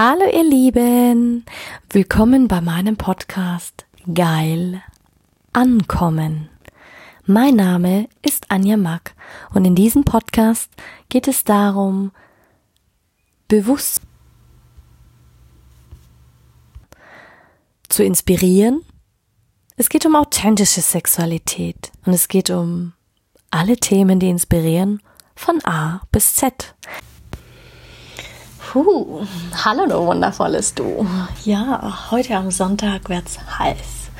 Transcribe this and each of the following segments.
Hallo ihr Lieben, willkommen bei meinem Podcast Geil Ankommen. Mein Name ist Anja Mack und in diesem Podcast geht es darum, bewusst zu inspirieren. Es geht um authentische Sexualität und es geht um alle Themen, die inspirieren, von A bis Z. Puh, hallo du wundervolles Du. Ja, heute am Sonntag wird's heiß.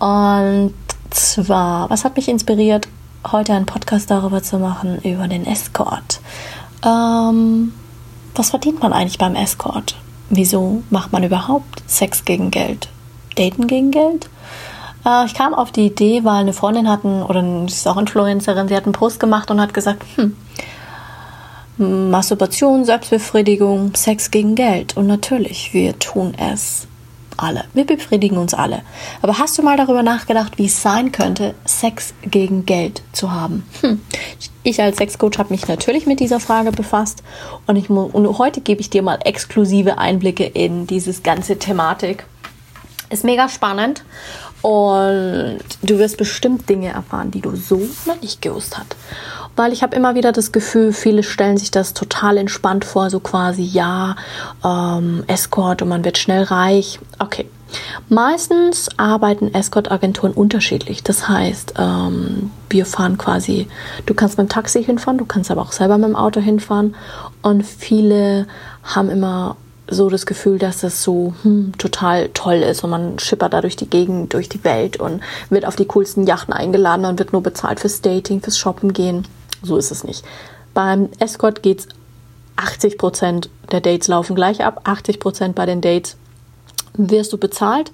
Und zwar, was hat mich inspiriert, heute einen Podcast darüber zu machen, über den Escort. Ähm, was verdient man eigentlich beim Escort? Wieso macht man überhaupt Sex gegen Geld? Daten gegen Geld? Äh, ich kam auf die Idee, weil eine Freundin hatten, oder sie ist auch Influencerin, sie hat einen Post gemacht und hat gesagt, hm, Masturbation, Selbstbefriedigung, Sex gegen Geld. Und natürlich, wir tun es alle. Wir befriedigen uns alle. Aber hast du mal darüber nachgedacht, wie es sein könnte, Sex gegen Geld zu haben? Hm. Ich als Sexcoach habe mich natürlich mit dieser Frage befasst und, ich, und heute gebe ich dir mal exklusive Einblicke in dieses ganze Thematik. Ist mega spannend und du wirst bestimmt Dinge erfahren, die du so noch nicht gewusst hast weil ich habe immer wieder das Gefühl, viele stellen sich das total entspannt vor, so quasi, ja, ähm, Escort und man wird schnell reich. Okay. Meistens arbeiten Escort-Agenturen unterschiedlich. Das heißt, ähm, wir fahren quasi, du kannst mit dem Taxi hinfahren, du kannst aber auch selber mit dem Auto hinfahren. Und viele haben immer so das Gefühl, dass das so hm, total toll ist und man schippert da durch die Gegend, durch die Welt und wird auf die coolsten Yachten eingeladen und wird nur bezahlt fürs Dating, fürs Shoppen gehen. So ist es nicht. Beim Escort geht es 80% der Dates laufen gleich ab. 80% bei den Dates wirst du bezahlt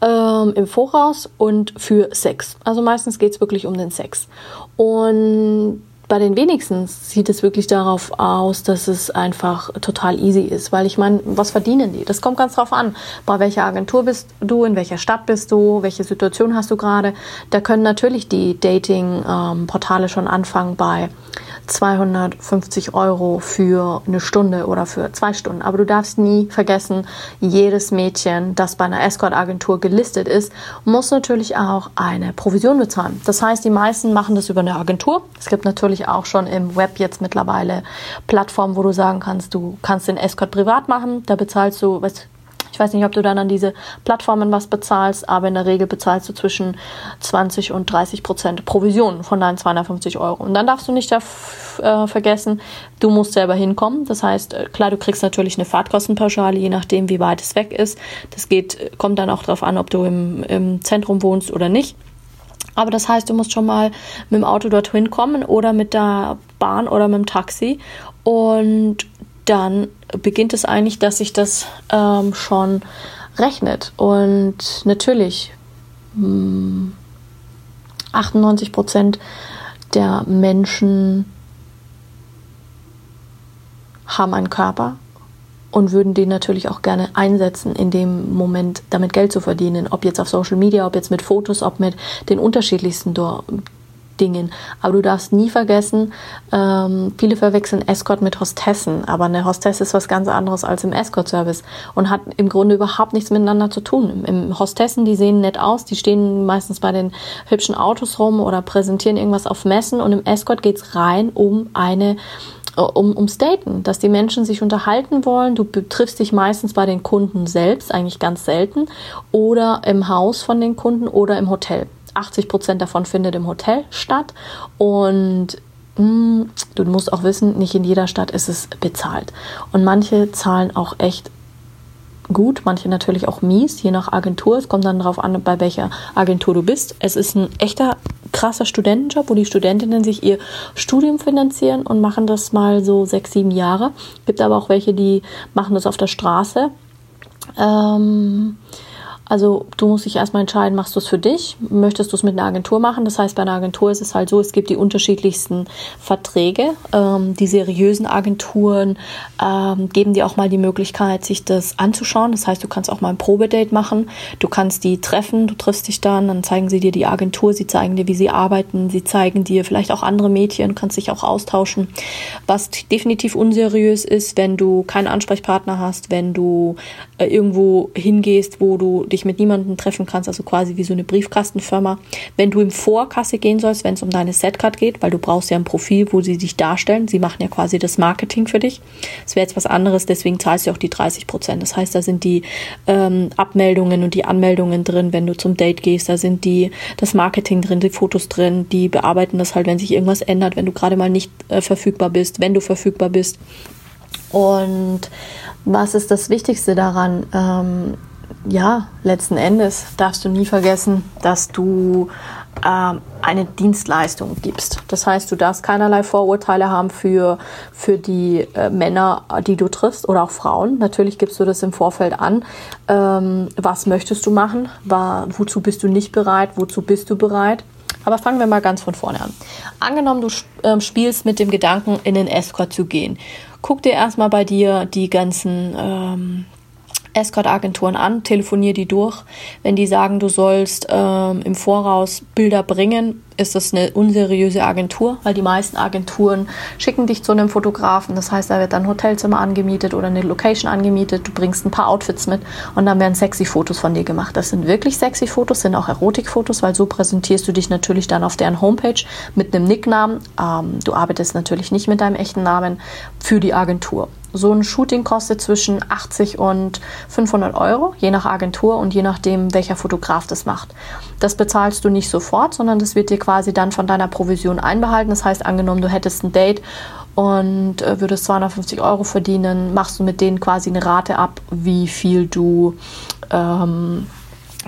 ähm, im Voraus und für Sex. Also meistens geht es wirklich um den Sex. Und bei den wenigsten sieht es wirklich darauf aus, dass es einfach total easy ist. Weil ich meine, was verdienen die? Das kommt ganz drauf an. Bei welcher Agentur bist du, in welcher Stadt bist du, welche Situation hast du gerade. Da können natürlich die Dating-Portale ähm, schon anfangen bei 250 Euro für eine Stunde oder für zwei Stunden. Aber du darfst nie vergessen, jedes Mädchen, das bei einer Escort-Agentur gelistet ist, muss natürlich auch eine Provision bezahlen. Das heißt, die meisten machen das über eine Agentur. Es gibt natürlich auch schon im Web jetzt mittlerweile Plattformen, wo du sagen kannst, du kannst den Escort privat machen. Da bezahlst du, was ich weiß nicht, ob du dann an diese Plattformen was bezahlst, aber in der Regel bezahlst du zwischen 20 und 30 Prozent Provision von deinen 250 Euro. Und dann darfst du nicht äh, vergessen, du musst selber hinkommen. Das heißt, äh, klar, du kriegst natürlich eine Fahrtkostenpauschale, je nachdem, wie weit es weg ist. Das geht, kommt dann auch darauf an, ob du im, im Zentrum wohnst oder nicht. Aber das heißt, du musst schon mal mit dem Auto dorthin kommen oder mit der Bahn oder mit dem Taxi. Und dann beginnt es eigentlich, dass sich das ähm, schon rechnet. Und natürlich, mh, hm, 98 Prozent der Menschen haben einen Körper und würden den natürlich auch gerne einsetzen, in dem Moment damit Geld zu verdienen. Ob jetzt auf Social Media, ob jetzt mit Fotos, ob mit den unterschiedlichsten Dingen. Aber du darfst nie vergessen, ähm, viele verwechseln Escort mit Hostessen, aber eine Hostess ist was ganz anderes als im Escort-Service und hat im Grunde überhaupt nichts miteinander zu tun. Im Hostessen, die sehen nett aus, die stehen meistens bei den hübschen Autos rum oder präsentieren irgendwas auf Messen und im Escort geht es rein um eine um, ums Daten, dass die Menschen sich unterhalten wollen. Du triffst dich meistens bei den Kunden selbst, eigentlich ganz selten, oder im Haus von den Kunden oder im Hotel. 80 Prozent davon findet im Hotel statt und mh, hm, du musst auch wissen, nicht in jeder Stadt ist es bezahlt. Und manche zahlen auch echt gut, manche natürlich auch mies, je nach Agentur. Es kommt dann darauf an, bei welcher Agentur du bist. Es ist ein echter krasser Studentenjob, wo die Studentinnen sich ihr Studium finanzieren und machen das mal so sechs, sieben Jahre. Gibt aber auch welche, die machen das auf der Straße. Ähm, Also du musst dich erstmal entscheiden, machst du es für dich? Möchtest du es mit einer Agentur machen? Das heißt, bei einer Agentur ist es halt so, es gibt die unterschiedlichsten Verträge. Ähm, die seriösen Agenturen ähm, geben dir auch mal die Möglichkeit, sich das anzuschauen. Das heißt, du kannst auch mal ein Probedate machen. Du kannst die treffen, du triffst dich dann, dann zeigen sie dir die Agentur, sie zeigen dir, wie sie arbeiten, sie zeigen dir vielleicht auch andere Mädchen, kannst dich auch austauschen. Was definitiv unseriös ist, wenn du keinen Ansprechpartner hast, wenn du äh, irgendwo hingehst, wo du dich mit niemandem treffen kannst, also quasi wie so eine Briefkastenfirma. Wenn du im Vorkasse gehen sollst, wenn es um deine Setcard geht, weil du brauchst ja ein Profil, wo sie dich darstellen. Sie machen ja quasi das Marketing für dich. Das wäre jetzt was anderes, deswegen zahlst du auch die 30 Prozent. Das heißt, da sind die ähm, Abmeldungen und die Anmeldungen drin, wenn du zum Date gehst. Da sind die das Marketing drin, die Fotos drin. Die bearbeiten das halt, wenn sich irgendwas ändert, wenn du gerade mal nicht äh, verfügbar bist, wenn du verfügbar bist. Und was ist das Wichtigste daran? Ähm, ja, letzten Endes darfst du nie vergessen, dass du ähm, eine Dienstleistung gibst. Das heißt, du darfst keinerlei Vorurteile haben für, für die äh, Männer, die du triffst oder auch Frauen. Natürlich gibst du das im Vorfeld an. Ähm, was möchtest du machen? War, wozu bist du nicht bereit? Wozu bist du bereit? Aber fangen wir mal ganz von vorne an. Angenommen, du äh, spielst mit dem Gedanken, in den Escort zu gehen. Guck dir erstmal bei dir die ganzen ähm, Escort-Agenturen an, telefonier die durch. Wenn die sagen, du sollst ähm, im Voraus Bilder bringen, ist das eine unseriöse Agentur, weil die meisten Agenturen schicken dich zu einem Fotografen. Das heißt, da wird dann ein Hotelzimmer angemietet oder eine Location angemietet. Du bringst ein paar Outfits mit und dann werden sexy Fotos von dir gemacht. Das sind wirklich sexy Fotos, sind auch Erotikfotos, weil so präsentierst du dich natürlich dann auf deren Homepage mit einem Nicknamen. Ähm, du arbeitest natürlich nicht mit deinem echten Namen für die Agentur. So ein Shooting kostet zwischen 80 und 500 Euro, je nach Agentur und je nachdem, welcher Fotograf das macht. Das bezahlst du nicht sofort, sondern das wird dir quasi dann von deiner Provision einbehalten. Das heißt, angenommen, du hättest ein Date und äh, würdest 250 Euro verdienen, machst du mit denen quasi eine Rate ab, wie viel du ähm,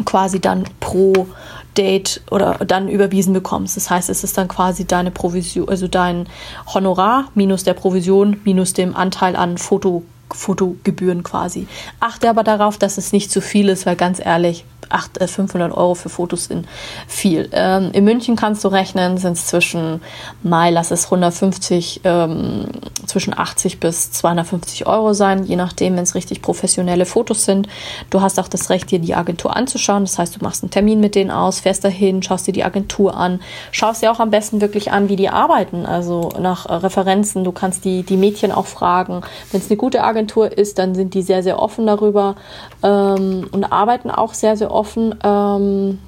quasi dann pro Date oder dann überwiesen bekommst. Das heißt, es ist dann quasi deine Provision, also dein Honorar minus der Provision minus dem Anteil an Foto, Fotogebühren quasi. Achte aber darauf, dass es nicht zu viel ist, weil ganz ehrlich, 8, 500 äh, Euro für Fotos sind viel. Ähm, in München kannst du rechnen, sind es zwischen, Mai, lass es 150, ähm, zwischen 80 bis 250 Euro sein, je nachdem, wenn es richtig professionelle Fotos sind. Du hast auch das Recht, dir die Agentur anzuschauen. Das heißt, du machst einen Termin mit denen aus, fährst dahin, schaust dir die Agentur an, schaust dir auch am besten wirklich an, wie die arbeiten, also nach äh, Referenzen. Du kannst die, die Mädchen auch fragen. Wenn es eine gute Agentur ist, dann sind die sehr, sehr offen darüber ähm, und arbeiten auch sehr, sehr offen ähm,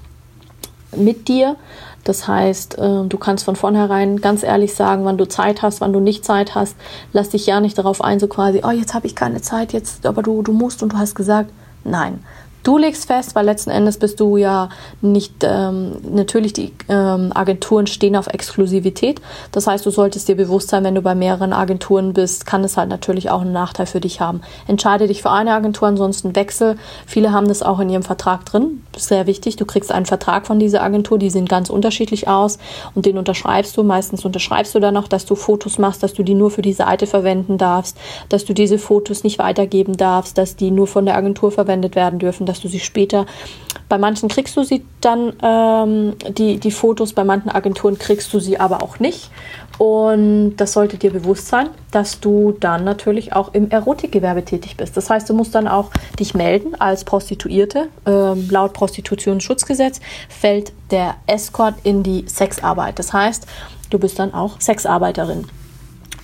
mit dir. Das heißt, äh, du kannst von vornherein ganz ehrlich sagen, wann du Zeit hast, wann du nicht Zeit hast. Lass dich ja nicht darauf ein, so quasi, oh, jetzt habe ich keine Zeit, jetzt, aber du, du musst und du hast gesagt, nein. Du legst fest, weil letzten Endes bist du ja nicht, ähm, natürlich die ähm, Agenturen stehen auf Exklusivität. Das heißt, du solltest dir bewusst sein, wenn du bei mehreren Agenturen bist, kann es halt natürlich auch einen Nachteil für dich haben. Entscheide dich für eine Agentur, ansonsten wechsel. Viele haben das auch in ihrem Vertrag drin. Sehr wichtig. Du kriegst einen Vertrag von dieser Agentur, die sehen ganz unterschiedlich aus und den unterschreibst du. Meistens unterschreibst du dann noch, dass du Fotos machst, dass du die nur für die Seite verwenden darfst, dass du diese Fotos nicht weitergeben darfst, dass die nur von der Agentur verwendet werden dürfen dass du sie später, bei manchen kriegst du sie dann, ähm, die, die Fotos, bei manchen Agenturen kriegst du sie aber auch nicht. Und das sollte dir bewusst sein, dass du dann natürlich auch im Erotikgewerbe tätig bist. Das heißt, du musst dann auch dich melden als Prostituierte. Ähm, laut Prostitutionsschutzgesetz fällt der Escort in die Sexarbeit. Das heißt, du bist dann auch Sexarbeiterin.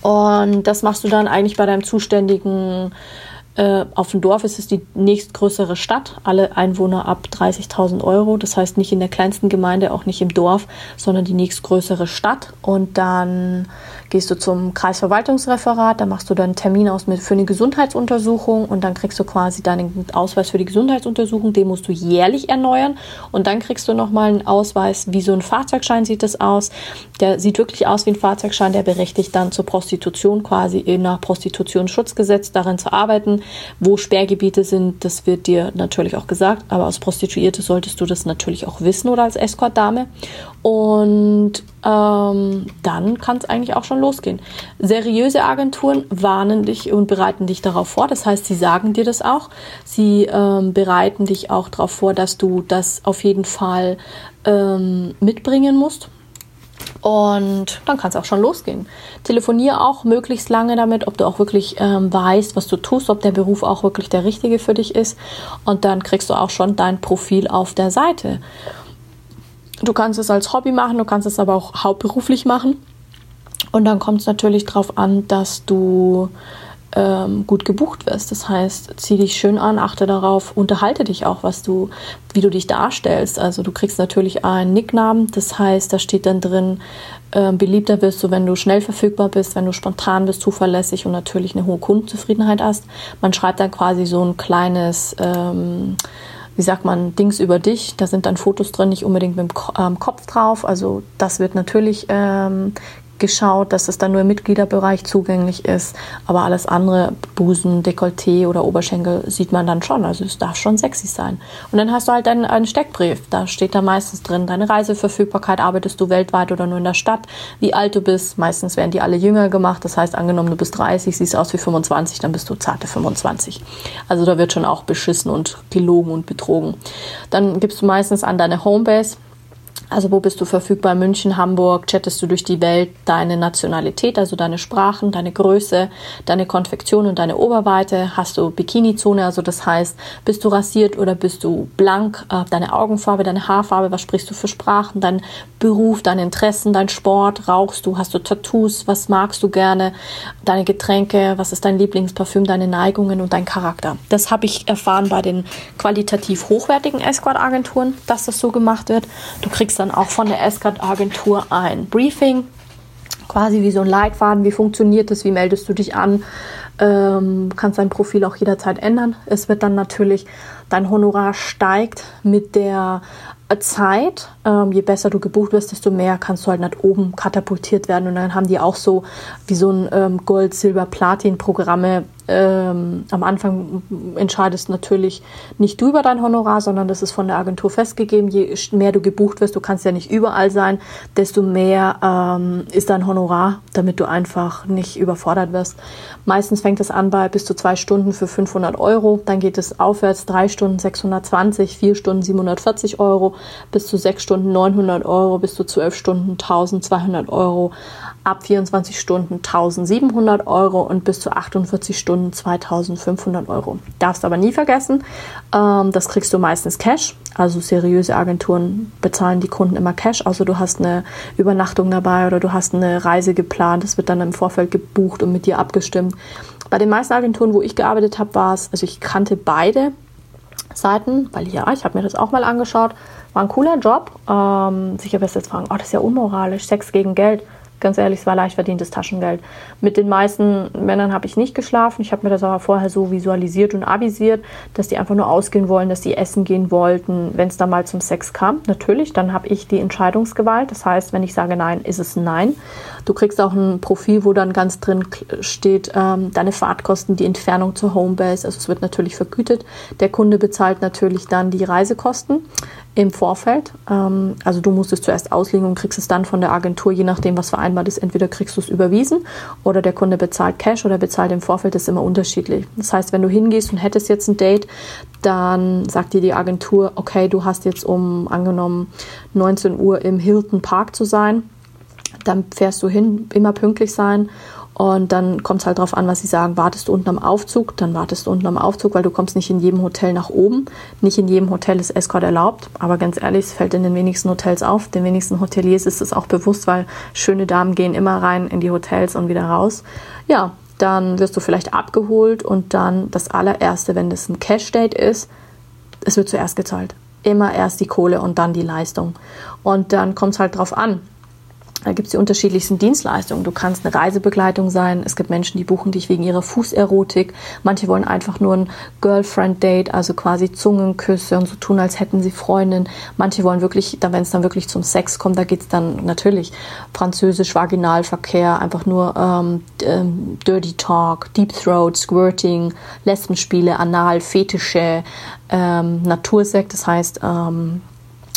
Und das machst du dann eigentlich bei deinem zuständigen äh, auf dem Dorf ist es die nächstgrößere Stadt, alle Einwohner ab 30.000 Euro. Das heißt nicht in der kleinsten Gemeinde, auch nicht im Dorf, sondern die nächstgrößere Stadt. Und dann gehst du zum Kreisverwaltungsreferat, da machst du dann einen Termin aus mit, für eine Gesundheitsuntersuchung und dann kriegst du quasi deinen Ausweis für die Gesundheitsuntersuchung, den musst du jährlich erneuern und dann kriegst du nochmal einen Ausweis, wie so ein Fahrzeugschein sieht das aus. Der sieht wirklich aus wie ein Fahrzeugschein, der berechtigt dann zur Prostitution quasi nach Prostitutionsschutzgesetz darin zu arbeiten. Wo Sperrgebiete sind, das wird dir natürlich auch gesagt, aber als Prostituierte solltest du das natürlich auch wissen oder als Escortdame. Und ähm, dann kann es eigentlich auch schon losgehen. Seriöse Agenturen warnen dich und bereiten dich darauf vor. Das heißt, sie sagen dir das auch. Sie ähm, bereiten dich auch darauf vor, dass du das auf jeden Fall ähm, mitbringen musst. Und dann kann es auch schon losgehen. Telefoniere auch möglichst lange damit, ob du auch wirklich ähm, weißt, was du tust, ob der Beruf auch wirklich der richtige für dich ist. Und dann kriegst du auch schon dein Profil auf der Seite. Du kannst es als Hobby machen, du kannst es aber auch hauptberuflich machen. Und dann kommt es natürlich darauf an, dass du ähm, gut gebucht wirst. Das heißt, zieh dich schön an, achte darauf, unterhalte dich auch, was du, wie du dich darstellst. Also du kriegst natürlich einen Nicknamen, das heißt, da steht dann drin, äh, beliebter wirst du, wenn du schnell verfügbar bist, wenn du spontan bist, zuverlässig und natürlich eine hohe Kundenzufriedenheit hast. Man schreibt dann quasi so ein kleines ähm, wie sagt man, Dings über dich. Da sind dann Fotos drin, nicht unbedingt mit dem ähm, Kopf drauf. Also das wird natürlich ähm, geschaut, dass es dann nur im Mitgliederbereich zugänglich ist. Aber alles andere, Busen, Dekolleté oder Oberschenkel, sieht man dann schon. Also es darf schon sexy sein. Und dann hast du halt einen, einen Steckbrief. Da steht da meistens drin, deine Reiseverfügbarkeit, arbeitest du weltweit oder nur in der Stadt, wie alt du bist. Meistens werden die alle jünger gemacht. Das heißt, angenommen, du bist 30, siehst aus wie 25, dann bist du zarte 25. Also da wird schon auch beschissen und gelogen und betrogen. Dann gibst du meistens an deine Homebase also wo bist du verfügbar? München, Hamburg? Chattest du durch die Welt deine Nationalität, also deine Sprachen, deine Größe, deine Konfektion und deine Oberweite? Hast du Bikini-Zone, also das heißt, bist du rasiert oder bist du blank? Äh, deine Augenfarbe, deine Haarfarbe, was sprichst du für Sprachen? Dein Beruf, deine Interessen, dein Sport? Rauchst du? Hast du Tattoos? Was magst du gerne? Deine Getränke? Was ist dein Lieblingsparfüm? Deine Neigungen und dein Charakter? Das habe ich erfahren bei den qualitativ hochwertigen Escort-Agenturen, dass das so gemacht wird. Du kriegst dann auch von der Escort-Agentur ein Briefing, quasi wie so ein Leitfaden, wie funktioniert das, wie meldest du dich an, ähm, kannst dein Profil auch jederzeit ändern. Es wird dann natürlich, dein Honorar steigt mit der Zeit. Ähm, je besser du gebucht wirst, desto mehr kannst du halt nach oben katapultiert werden. Und dann haben die auch so wie so ein ähm, Gold, Silber, Platin-Programme, ähm, am Anfang entscheidest natürlich nicht du über dein Honorar, sondern das ist von der Agentur festgegeben. Je mehr du gebucht wirst, du kannst ja nicht überall sein, desto mehr ähm, ist dein Honorar, damit du einfach nicht überfordert wirst. Meistens fängt es an bei bis zu zwei Stunden für 500 Euro, dann geht es aufwärts drei Stunden 620, vier Stunden 740 Euro, bis zu sechs Stunden 900 Euro, bis zu zwölf Stunden 1200 Euro ab 24 Stunden 1700 Euro und bis zu 48 Stunden 2500 Euro. Darfst aber nie vergessen, ähm, das kriegst du meistens Cash. Also seriöse Agenturen bezahlen die Kunden immer Cash, außer du hast eine Übernachtung dabei oder du hast eine Reise geplant. Das wird dann im Vorfeld gebucht und mit dir abgestimmt. Bei den meisten Agenturen, wo ich gearbeitet habe, war es, also ich kannte beide Seiten, weil ja, ich habe mir das auch mal angeschaut. War ein cooler Job. Ähm, sicher wirst du jetzt fragen, oh, das ist ja unmoralisch, Sex gegen Geld. Ganz ehrlich, es war leicht verdientes Taschengeld. Mit den meisten Männern habe ich nicht geschlafen. Ich habe mir das aber vorher so visualisiert und avisiert, dass die einfach nur ausgehen wollen, dass die essen gehen wollten, wenn es dann mal zum Sex kam. Natürlich, dann habe ich die Entscheidungsgewalt. Das heißt, wenn ich sage Nein, ist es Nein. Du kriegst auch ein Profil, wo dann ganz drin steht, ähm, deine Fahrtkosten, die Entfernung zur Homebase. Also es wird natürlich vergütet. Der Kunde bezahlt natürlich dann die Reisekosten im Vorfeld. Ähm, also du musst es zuerst auslegen und kriegst es dann von der Agentur, je nachdem, was vereinbart ist. Entweder kriegst du es überwiesen oder der Kunde bezahlt Cash oder bezahlt im Vorfeld. Das ist immer unterschiedlich. Das heißt, wenn du hingehst und hättest jetzt ein Date, dann sagt dir die Agentur, okay, du hast jetzt um angenommen 19 Uhr im Hilton Park zu sein. Dann fährst du hin, immer pünktlich sein und dann kommt es halt darauf an, was sie sagen. Wartest du unten am Aufzug, dann wartest du unten am Aufzug, weil du kommst nicht in jedem Hotel nach oben. Nicht in jedem Hotel ist Escort erlaubt. Aber ganz ehrlich, es fällt in den wenigsten Hotels auf. Den wenigsten Hoteliers ist es auch bewusst, weil schöne Damen gehen immer rein in die Hotels und wieder raus. Ja, dann wirst du vielleicht abgeholt und dann das allererste, wenn das ein Cash-Date ist, es wird zuerst gezahlt. Immer erst die Kohle und dann die Leistung. Und dann kommt es halt drauf an da gibt es die unterschiedlichsten Dienstleistungen. Du kannst eine Reisebegleitung sein. Es gibt Menschen, die buchen dich wegen ihrer Fußerotik. Manche wollen einfach nur ein Girlfriend-Date, also quasi Zungenküsse und so tun, als hätten sie Freundin. Manche wollen wirklich, wenn es dann wirklich zum Sex kommt, da geht es dann natürlich französisch Vaginalverkehr, einfach nur ähm, ähm, Dirty Talk, Deep Throat, Squirting, Lesbenspiele, Anal, Fetische, ähm, Natursekt, das heißt ähm,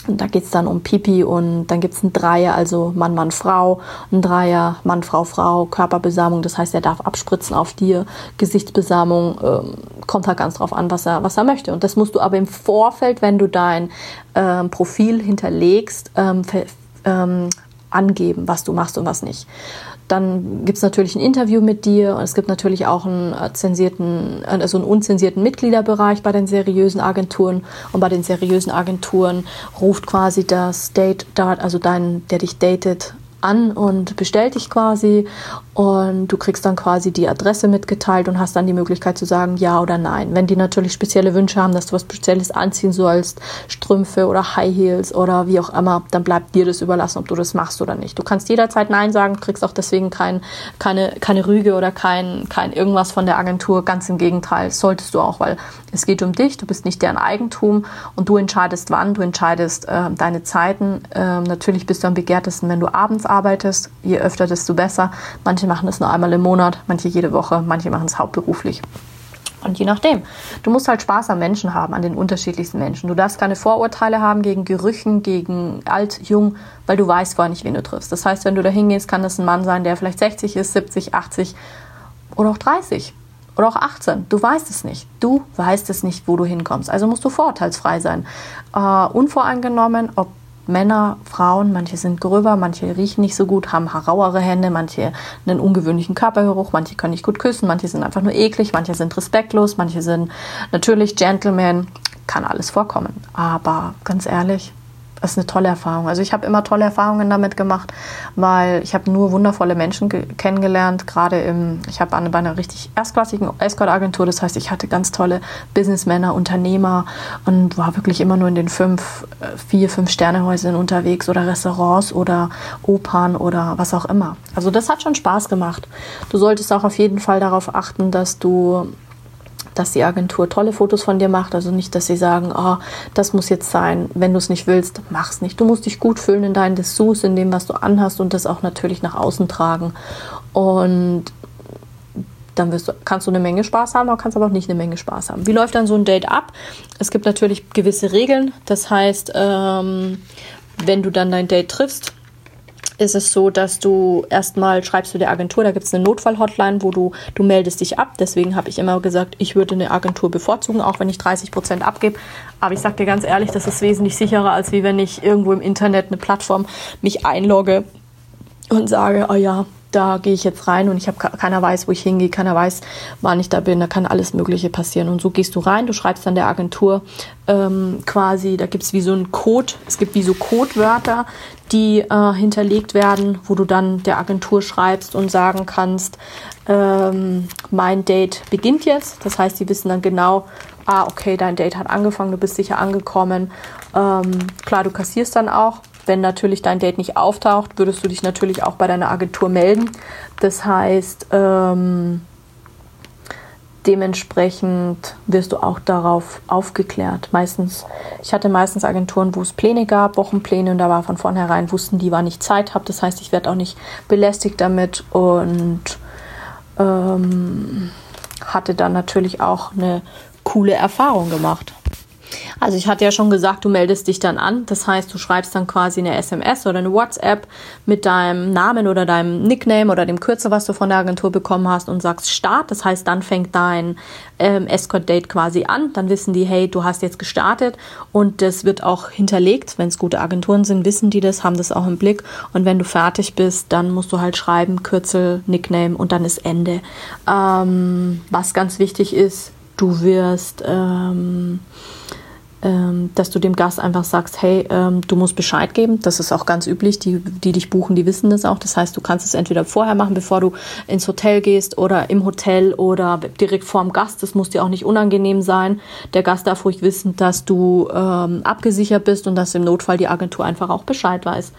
Und da geht es dann um Pipi und dann gibt es ein Dreier, also Mann, Mann, Frau, ein Dreier, Mann, Frau, Frau, Körperbesamung, das heißt, er darf abspritzen auf dir, Gesichtsbesamung, ähm, kommt halt ganz drauf an, was er, was er möchte. Und das musst du aber im Vorfeld, wenn du dein ähm, Profil hinterlegst, ähm, ähm, angeben, was du machst und was nicht. Dann gibt es natürlich ein Interview mit dir und es gibt natürlich auch einen äh, zensierten, also einen unzensierten Mitgliederbereich bei den seriösen Agenturen. Und bei den seriösen Agenturen ruft quasi das Date, also dein, der dich datet, an und bestellt dich quasi und du kriegst dann quasi die Adresse mitgeteilt und hast dann die Möglichkeit zu sagen ja oder nein. Wenn die natürlich spezielle Wünsche haben, dass du was Spezielles anziehen sollst, Strümpfe oder High Heels oder wie auch immer, dann bleibt dir das überlassen, ob du das machst oder nicht. Du kannst jederzeit Nein sagen, kriegst auch deswegen kein, keine, keine Rüge oder kein, kein irgendwas von der Agentur. Ganz im Gegenteil, solltest du auch, weil es geht um dich, du bist nicht deren Eigentum und du entscheidest wann, du entscheidest äh, deine Zeiten. Äh, natürlich bist du am begehrtesten, wenn du abends arbeitest. Je öfter, desto besser. Manche machen es nur einmal im Monat, manche jede Woche, manche machen es hauptberuflich. Und je nachdem. Du musst halt Spaß am Menschen haben, an den unterschiedlichsten Menschen. Du darfst keine Vorurteile haben gegen Gerüchen, gegen alt, jung, weil du weißt vorher nicht, wen du triffst. Das heißt, wenn du da hingehst, kann das ein Mann sein, der vielleicht 60 ist, 70, 80 oder auch 30 oder auch 18. Du weißt es nicht. Du weißt es nicht, wo du hinkommst. Also musst du vorurteilsfrei sein. Äh, unvoreingenommen, ob Männer, Frauen, manche sind gröber, manche riechen nicht so gut, haben rauere Hände, manche einen ungewöhnlichen Körpergeruch, manche können nicht gut küssen, manche sind einfach nur eklig, manche sind respektlos, manche sind natürlich Gentlemen, kann alles vorkommen. Aber ganz ehrlich, das ist eine tolle Erfahrung. Also ich habe immer tolle Erfahrungen damit gemacht, weil ich habe nur wundervolle Menschen kennengelernt. Gerade im, ich habe bei einer richtig erstklassigen Escort-Agentur, das heißt, ich hatte ganz tolle Businessmänner, Unternehmer und war wirklich immer nur in den fünf, äh, vier, fünf Sternehäusern unterwegs oder Restaurants oder Opern oder was auch immer. Also das hat schon Spaß gemacht. Du solltest auch auf jeden Fall darauf achten, dass du dass die Agentur tolle Fotos von dir macht. Also nicht, dass sie sagen, oh, das muss jetzt sein. Wenn du es nicht willst, mach es nicht. Du musst dich gut fühlen in deinen Dessous, in dem, was du anhast und das auch natürlich nach außen tragen. Und dann du, kannst du eine Menge Spaß haben, aber kannst aber auch nicht eine Menge Spaß haben. Wie läuft dann so ein Date ab? Es gibt natürlich gewisse Regeln. Das heißt, ähm, wenn du dann dein Date triffst, ist es so, dass du erstmal schreibst du der Agentur, da gibt es eine Notfall-Hotline, wo du, du meldest dich ab. Deswegen habe ich immer gesagt, ich würde eine Agentur bevorzugen, auch wenn ich 30 Prozent abgebe. Aber ich sage dir ganz ehrlich, das ist wesentlich sicherer, als wie wenn ich irgendwo im Internet eine Plattform mich einlogge und sage, oh ja, da gehe ich jetzt rein und ich habe keiner weiß, wo ich hingehe, keiner weiß, wann ich da bin, da kann alles Mögliche passieren. Und so gehst du rein, du schreibst dann der Agentur ähm, quasi, da gibt es wie so einen Code, es gibt wie so Codewörter, die äh, hinterlegt werden, wo du dann der Agentur schreibst und sagen kannst, ähm, mein Date beginnt jetzt. Das heißt, die wissen dann genau, ah, okay, dein Date hat angefangen, du bist sicher angekommen. Ähm, klar, du kassierst dann auch wenn natürlich dein Date nicht auftaucht, würdest du dich natürlich auch bei deiner Agentur melden. Das heißt, ähm, dementsprechend wirst du auch darauf aufgeklärt. Meistens, ich hatte meistens Agenturen, wo es Pläne gab, Wochenpläne und da war von vornherein, wussten die, wann ich Zeit habe. Das heißt, ich werde auch nicht belästigt damit und ähm, hatte dann natürlich auch eine coole Erfahrung gemacht. Also ich hatte ja schon gesagt, du meldest dich dann an. Das heißt, du schreibst dann quasi eine SMS oder eine WhatsApp mit deinem Namen oder deinem Nickname oder dem Kürzel, was du von der Agentur bekommen hast und sagst Start. Das heißt, dann fängt dein ähm, Escort-Date quasi an. Dann wissen die, hey, du hast jetzt gestartet und das wird auch hinterlegt. Wenn es gute Agenturen sind, wissen die das, haben das auch im Blick. Und wenn du fertig bist, dann musst du halt schreiben, Kürzel, Nickname und dann ist Ende. Ähm, was ganz wichtig ist, du wirst ähm, dass du dem Gast einfach sagst, hey, ähm, du musst Bescheid geben. Das ist auch ganz üblich. Die, die dich buchen, die wissen das auch. Das heißt, du kannst es entweder vorher machen, bevor du ins Hotel gehst oder im Hotel oder direkt vorm Gast. Das muss dir auch nicht unangenehm sein. Der Gast darf ruhig wissen, dass du ähm, abgesichert bist und dass im Notfall die Agentur einfach auch Bescheid weiß.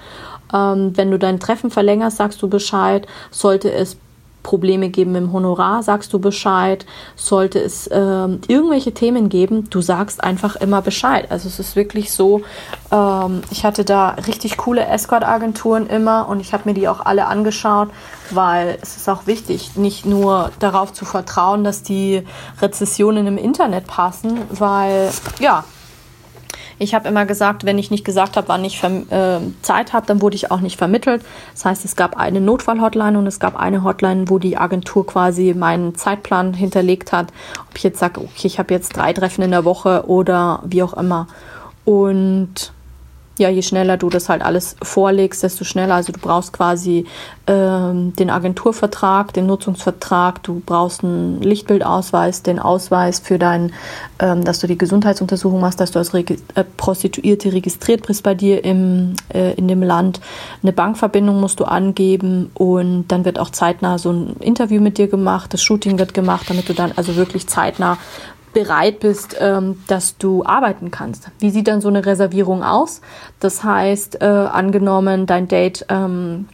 Ähm, wenn du dein Treffen verlängerst, sagst du Bescheid. Sollte es Probleme geben im Honorar, sagst du Bescheid. Sollte es ähm, irgendwelche Themen geben, du sagst einfach immer Bescheid. Also es ist wirklich so, ähm, ich hatte da richtig coole Escort-Agenturen immer und ich habe mir die auch alle angeschaut, weil es ist auch wichtig, nicht nur darauf zu vertrauen, dass die Rezessionen im Internet passen, weil ja, Ich habe immer gesagt, wenn ich nicht gesagt habe, wann ich äh, Zeit habe, dann wurde ich auch nicht vermittelt. Das heißt, es gab eine Notfall-Hotline und es gab eine Hotline, wo die Agentur quasi meinen Zeitplan hinterlegt hat. Ob ich jetzt sage, okay, ich habe jetzt drei Treffen in der Woche oder wie auch immer. Und ja, je schneller du das halt alles vorlegst, desto schneller. Also du brauchst quasi ähm, den Agenturvertrag, den Nutzungsvertrag, du brauchst einen Lichtbildausweis, den Ausweis für dein, ähm, dass du die Gesundheitsuntersuchung machst, dass du als Regi äh, Prostituierte registriert bist bei dir im, äh, in dem Land. Eine Bankverbindung musst du angeben und dann wird auch zeitnah so ein Interview mit dir gemacht, das Shooting wird gemacht, damit du dann also wirklich zeitnah bereit bist, ähm, dass du arbeiten kannst. Wie sieht dann so eine Reservierung aus? Das heißt, äh, angenommen, dein Date, ähm,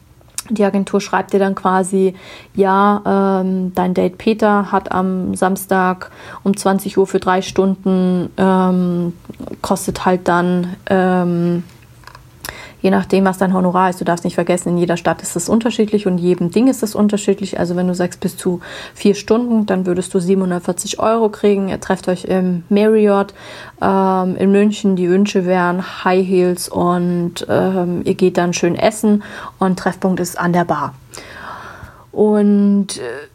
die Agentur schreibt dir dann quasi, ja, ähm, dein Date Peter hat am Samstag um 20 Uhr für drei Stunden, ähm, kostet halt dann ähm, je nachdem, was dein Honorar ist. Du darfst nicht vergessen, in jeder Stadt ist es unterschiedlich und jedem Ding ist es unterschiedlich. Also wenn du sagst bis zu vier Stunden, dann würdest du 740 Euro kriegen. Ihr trefft euch im Marriott ähm, in München. Die Wünsche wären High Heels und ähm, ihr geht dann schön essen und Treffpunkt ist an der Bar. Und äh,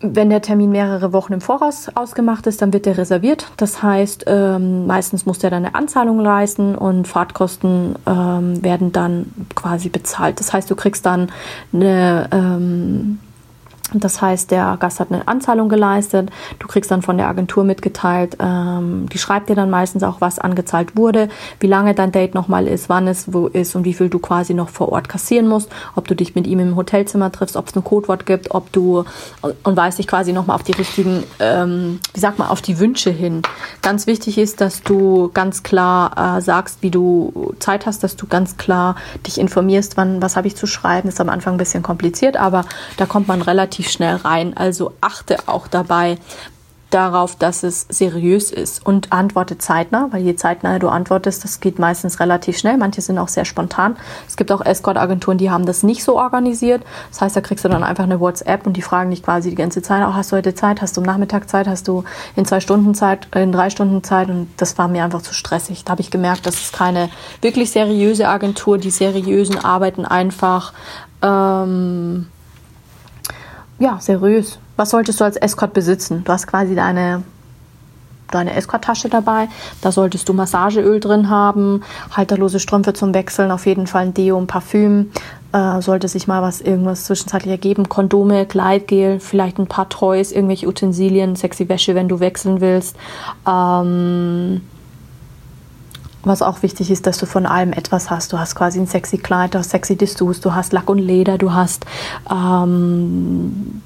wenn der Termin mehrere Wochen im Voraus ausgemacht ist, dann wird der reserviert. Das heißt, ähm, meistens muss der dann eine Anzahlung leisten und Fahrtkosten ähm, werden dann quasi bezahlt. Das heißt, du kriegst dann eine ähm, das heißt, der Gast hat eine Anzahlung geleistet. Du kriegst dann von der Agentur mitgeteilt, ähm, die schreibt dir dann meistens auch, was angezahlt wurde, wie lange dein Date nochmal ist, wann es wo ist und wie viel du quasi noch vor Ort kassieren musst, ob du dich mit ihm im Hotelzimmer triffst, ob es ein Codewort gibt, ob du und weist dich quasi nochmal auf die richtigen, ähm, wie sagt man, auf die Wünsche hin. Ganz wichtig ist, dass du ganz klar äh, sagst, wie du Zeit hast, dass du ganz klar dich informierst, wann, was habe ich zu schreiben. Ist am Anfang ein bisschen kompliziert, aber da kommt man relativ relativ schnell rein. Also achte auch dabei darauf, dass es seriös ist und antworte zeitnah, weil je zeitnah du antwortest, das geht meistens relativ schnell. Manche sind auch sehr spontan. Es gibt auch Escort-Agenturen, die haben das nicht so organisiert. Das heißt, da kriegst du dann einfach eine WhatsApp und die fragen dich quasi die ganze Zeit, oh, hast du heute Zeit, hast du am Nachmittag Zeit, hast du in zwei Stunden Zeit, in drei Stunden Zeit und das war mir einfach zu stressig. Da habe ich gemerkt, das ist keine wirklich seriöse Agentur. Die seriösen arbeiten einfach ähm, ja, seriös. Was solltest du als Escort besitzen? Du hast quasi deine deine Escort-Tasche dabei. Da solltest du Massageöl drin haben, halterlose Strümpfe zum Wechseln, auf jeden Fall ein Deo, ein Parfüm. Äh, sollte sich mal was irgendwas zwischenzeitlich ergeben, Kondome, Gleitgel, vielleicht ein paar Toys, irgendwelche Utensilien, sexy Wäsche, wenn du wechseln willst. Ähm, was auch wichtig ist, dass du von allem etwas hast. Du hast quasi ein sexy Kleid, du hast sexy Dessous, du hast Lack und Leder, du hast ähm,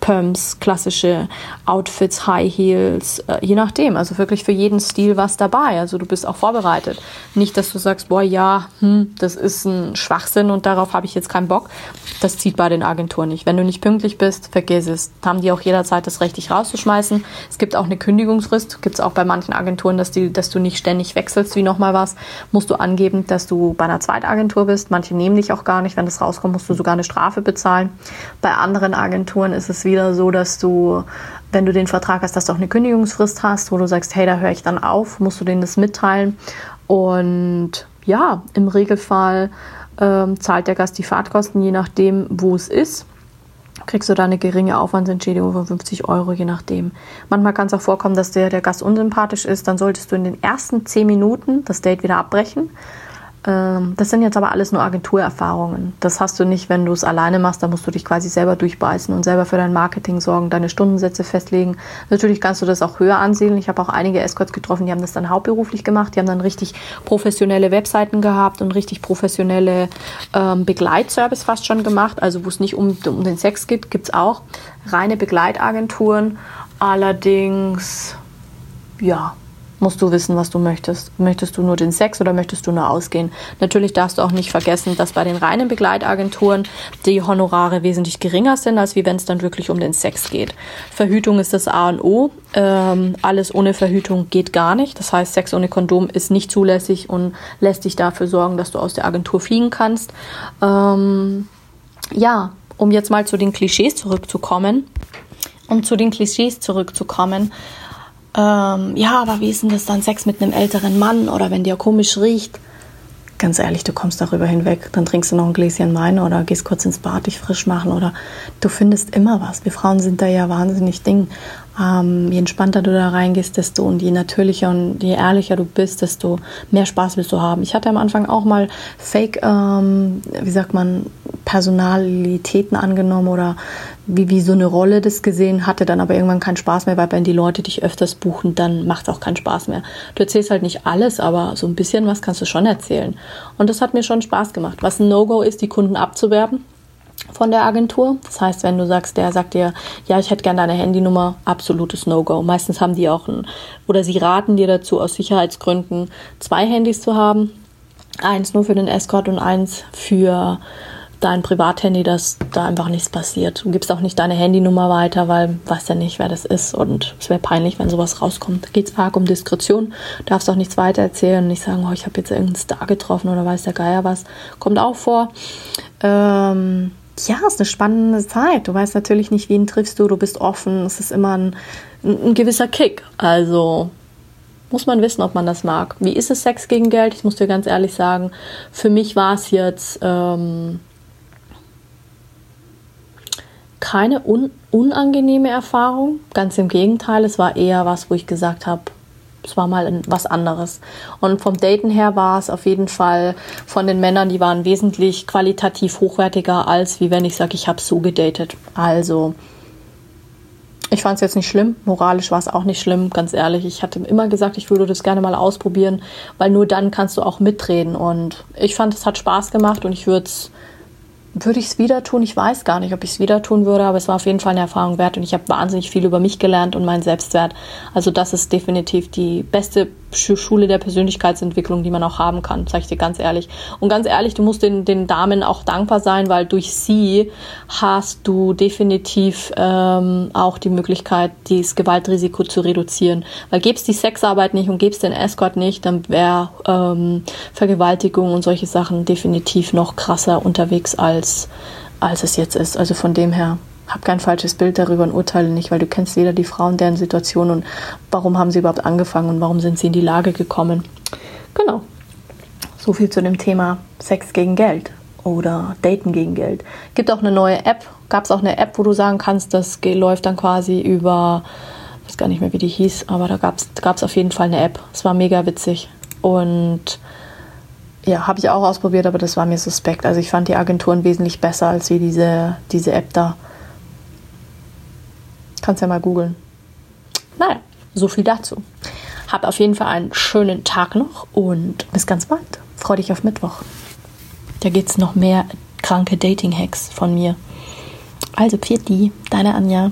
Pumps, klassische Outfits, High Heels, äh, je nachdem. Also wirklich für jeden Stil was dabei. Also du bist auch vorbereitet. Nicht, dass du sagst, boah, ja, hm, das ist ein Schwachsinn und darauf habe ich jetzt keinen Bock. Das zieht bei den Agenturen nicht. Wenn du nicht pünktlich bist, vergiss es. Haben die auch jederzeit das Recht, dich rauszuschmeißen. Es gibt auch eine Kündigungsfrist. Gibt es auch bei manchen Agenturen, dass, die, dass du nicht ständig wechselst wie nochmal was. Musst du angeben, dass du bei einer Zweitagentur bist. Manche nehmen dich auch gar nicht. Wenn das rauskommt, musst du sogar eine Strafe bezahlen. Bei anderen Agenturen ist es wieder so, dass du, wenn du den Vertrag hast, dass du auch eine Kündigungsfrist hast, wo du sagst, hey, da höre ich dann auf, musst du denen das mitteilen. Und ja, im Regelfall ähm, zahlt der Gast die Fahrtkosten, je nachdem, wo es ist. Kriegst du da eine geringe Aufwandsentschädigung von 50 Euro, je nachdem. Manchmal kann es auch vorkommen, dass der, der Gast unsympathisch ist. Dann solltest du in den ersten 10 Minuten das Date wieder abbrechen das sind jetzt aber alles nur Agenturerfahrungen. Das hast du nicht, wenn du es alleine machst. Da musst du dich quasi selber durchbeißen und selber für dein Marketing sorgen, deine Stundensätze festlegen. Natürlich kannst du das auch höher ansiedeln. Ich habe auch einige Escorts getroffen, die haben das dann hauptberuflich gemacht. Die haben dann richtig professionelle Webseiten gehabt und richtig professionelle ähm, Begleitservice fast schon gemacht. Also wo es nicht um, um den Sex geht, gibt es auch reine Begleitagenturen. Allerdings, ja, musst du wissen, was du möchtest. Möchtest du nur den Sex oder möchtest du nur ausgehen? Natürlich darfst du auch nicht vergessen, dass bei den reinen Begleitagenturen die Honorare wesentlich geringer sind, als wie wenn es dann wirklich um den Sex geht. Verhütung ist das A und O. Ähm, alles ohne Verhütung geht gar nicht. Das heißt, Sex ohne Kondom ist nicht zulässig und lässt dich dafür sorgen, dass du aus der Agentur fliegen kannst. Ähm, ja, um jetzt mal zu den Klischees zurückzukommen. Um zu den Klischees zurückzukommen ähm, ja, aber wie ist denn das dann Sex mit einem älteren Mann oder wenn der komisch riecht? Ganz ehrlich, du kommst darüber hinweg. Dann trinkst du noch ein Gläschen Wein oder gehst kurz ins Bad dich frisch machen oder du findest immer was. Wir Frauen sind da ja wahnsinnig Ding. Ähm, je entspannter du da reingehst, desto und je natürlicher und je ehrlicher du bist, desto mehr Spaß willst du haben. Ich hatte am Anfang auch mal Fake, ähm, wie sagt man, Personalitäten angenommen oder wie, wie so eine Rolle das gesehen, hatte dann aber irgendwann keinen Spaß mehr, weil wenn die Leute dich öfters buchen, dann macht es auch keinen Spaß mehr. Du erzählst halt nicht alles, aber so ein bisschen was kannst du schon erzählen. Und das hat mir schon Spaß gemacht. Was ein No-Go ist, die Kunden abzuwerben von der Agentur. Das heißt, wenn du sagst, der sagt dir, ja, ich hätte gerne deine Handynummer, absolutes No-Go. Meistens haben die auch ein, oder sie raten dir dazu aus Sicherheitsgründen, zwei Handys zu haben. Eins nur für den Escort und eins für dein Privathandy, dass da einfach nichts passiert. Du gibst auch nicht deine Handynummer weiter, weil weißt ja nicht, wer das ist und es wäre peinlich, wenn sowas rauskommt. Da geht es arg um Diskretion, du darfst auch nichts weiter erzählen und nicht sagen, oh, ich habe jetzt irgendeinen Star getroffen oder weiß der Geier was. Kommt auch vor. Ähm, ja, es ist eine spannende Zeit. Du weißt natürlich nicht, wen triffst du, du bist offen. Es ist immer ein, ein, gewisser Kick. Also muss man wissen, ob man das mag. Wie ist es Sex gegen Geld? Ich muss dir ganz ehrlich sagen, für mich war es jetzt ähm, keine un unangenehme Erfahrung. Ganz im Gegenteil, es war eher was, wo ich gesagt habe, es war mal was anderes. Und vom Daten her war es auf jeden Fall von den Männern, die waren wesentlich qualitativ hochwertiger, als wie wenn ich sage, ich habe so gedatet. Also ich fand es jetzt nicht schlimm, moralisch war es auch nicht schlimm, ganz ehrlich. Ich hatte immer gesagt, ich würde das gerne mal ausprobieren, weil nur dann kannst du auch mitreden. Und ich fand, es hat Spaß gemacht und ich würde es würde ich es wieder tun? Ich weiß gar nicht, ob ich es wieder tun würde, aber es war auf jeden Fall eine Erfahrung wert und ich habe wahnsinnig viel über mich gelernt und meinen Selbstwert. Also das ist definitiv die beste Schule der Persönlichkeitsentwicklung, die man auch haben kann, sage ich dir ganz ehrlich. Und ganz ehrlich, du musst den, den Damen auch dankbar sein, weil durch sie hast du definitiv ähm, auch die Möglichkeit, dieses Gewaltrisiko zu reduzieren. Weil gäb's die Sexarbeit nicht und gäb's den Escort nicht, dann wäre ähm, Vergewaltigung und solche Sachen definitiv noch krasser unterwegs als, als es jetzt ist. Also von dem her hab kein falsches Bild darüber und urteile nicht, weil du kennst weder die Frauen, deren Situation und warum haben sie überhaupt angefangen und warum sind sie in die Lage gekommen. Genau. So viel zu dem Thema Sex gegen Geld oder Daten gegen Geld. Gibt auch eine neue App. Gab es auch eine App, wo du sagen kannst, das läuft dann quasi über, ich weiß gar nicht mehr, wie die hieß, aber da gab es auf jeden Fall eine App. Es war mega witzig. Und ja, habe ich auch ausprobiert, aber das war mir suspekt. Also ich fand die Agenturen wesentlich besser als wie diese, diese App da. Kannst ja mal googeln. Naja, so viel dazu. Hab auf jeden Fall einen schönen Tag noch und bis ganz bald. Freu dich auf Mittwoch. Da gibt es noch mehr kranke Dating-Hacks von mir. Also, Pfiat deine Anja.